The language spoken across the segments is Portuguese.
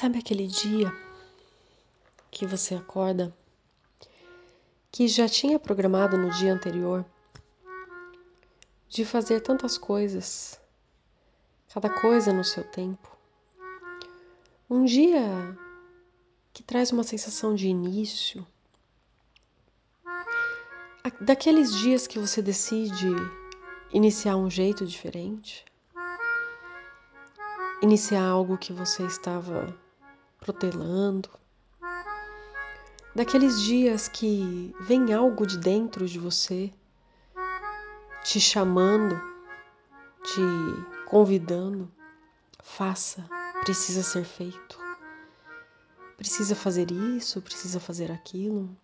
Sabe aquele dia que você acorda que já tinha programado no dia anterior de fazer tantas coisas, cada coisa no seu tempo? Um dia que traz uma sensação de início, daqueles dias que você decide iniciar um jeito diferente, iniciar algo que você estava protelando. Daqueles dias que vem algo de dentro de você te chamando, te convidando, faça, precisa ser feito. Precisa fazer isso, precisa fazer aquilo,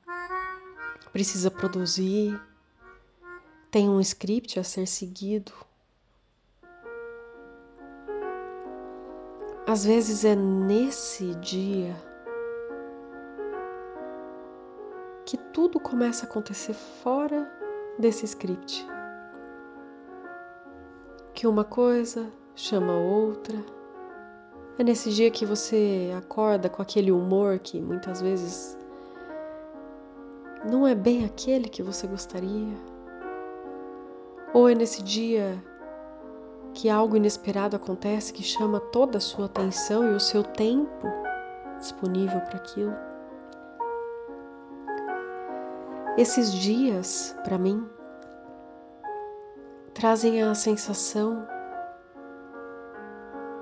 precisa produzir, tem um script a ser seguido. Às vezes é nesse dia que tudo começa a acontecer fora desse script. Que uma coisa chama outra. É nesse dia que você acorda com aquele humor que muitas vezes não é bem aquele que você gostaria. Ou é nesse dia que algo inesperado acontece que chama toda a sua atenção e o seu tempo disponível para aquilo. Esses dias, para mim, trazem a sensação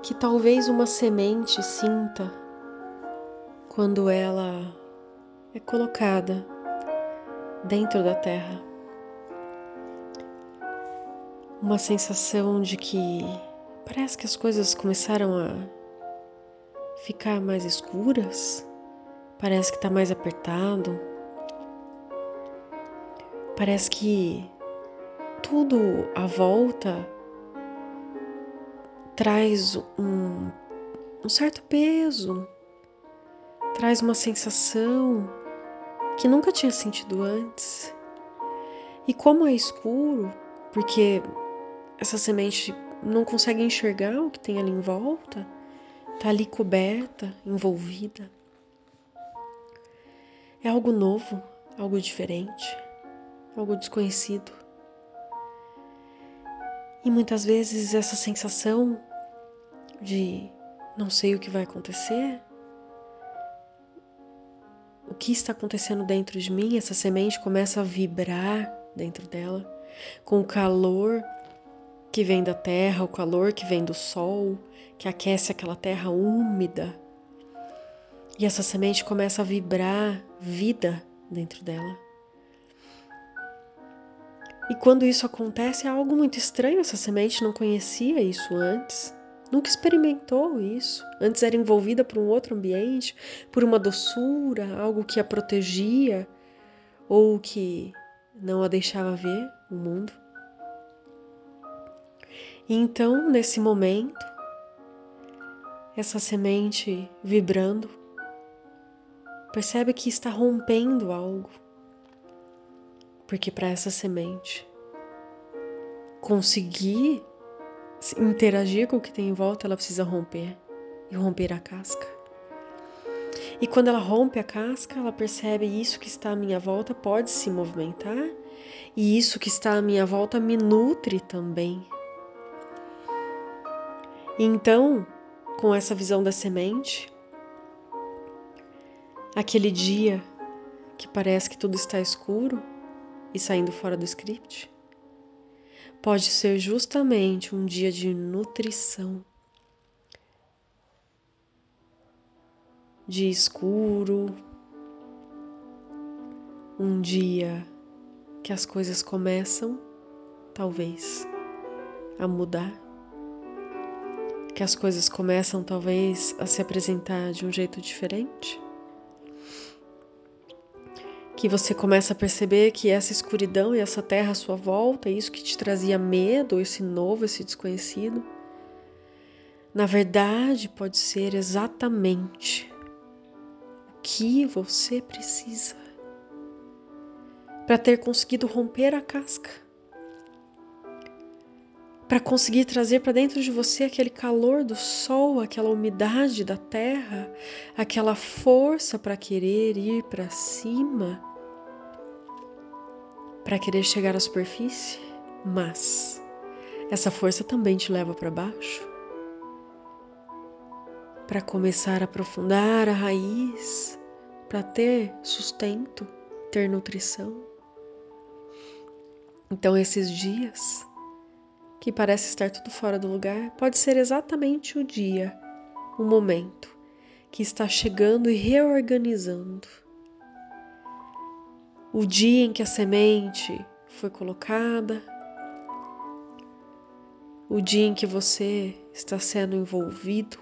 que talvez uma semente sinta quando ela é colocada dentro da terra uma sensação de que parece que as coisas começaram a ficar mais escuras, parece que está mais apertado, parece que tudo à volta traz um, um certo peso, traz uma sensação que nunca tinha sentido antes. E como é escuro, porque essa semente não consegue enxergar o que tem ali em volta, está ali coberta, envolvida. É algo novo, algo diferente, algo desconhecido. E muitas vezes essa sensação de não sei o que vai acontecer, o que está acontecendo dentro de mim, essa semente começa a vibrar dentro dela, com o calor que vem da terra, o calor que vem do sol, que aquece aquela terra úmida. E essa semente começa a vibrar vida dentro dela. E quando isso acontece, é algo muito estranho. Essa semente não conhecia isso antes, nunca experimentou isso. Antes era envolvida por um outro ambiente, por uma doçura, algo que a protegia ou que não a deixava ver o mundo. E então, nesse momento, essa semente vibrando, percebe que está rompendo algo. Porque para essa semente conseguir interagir com o que tem em volta, ela precisa romper e romper a casca. E quando ela rompe a casca, ela percebe isso que está à minha volta pode se movimentar e isso que está à minha volta me nutre também. E então, com essa visão da semente, aquele dia que parece que tudo está escuro e saindo fora do script, pode ser justamente um dia de nutrição, de escuro, um dia que as coisas começam, talvez, a mudar que as coisas começam talvez a se apresentar de um jeito diferente? Que você começa a perceber que essa escuridão e essa terra à sua volta, isso que te trazia medo, esse novo, esse desconhecido, na verdade pode ser exatamente o que você precisa para ter conseguido romper a casca para conseguir trazer para dentro de você aquele calor do sol, aquela umidade da terra, aquela força para querer ir para cima, para querer chegar à superfície, mas essa força também te leva para baixo. Para começar a aprofundar a raiz, para ter sustento, ter nutrição. Então, esses dias que parece estar tudo fora do lugar, pode ser exatamente o dia, o momento que está chegando e reorganizando. O dia em que a semente foi colocada, o dia em que você está sendo envolvido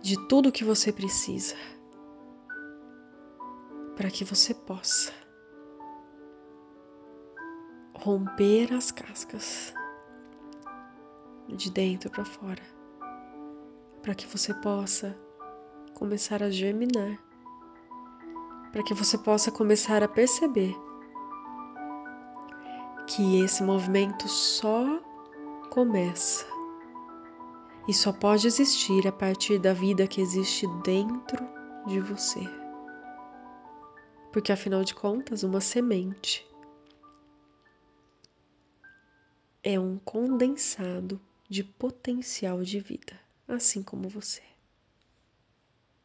de tudo que você precisa para que você possa romper as cascas de dentro para fora, para que você possa começar a germinar, para que você possa começar a perceber que esse movimento só começa e só pode existir a partir da vida que existe dentro de você. Porque afinal de contas, uma semente é um condensado de potencial de vida, assim como você.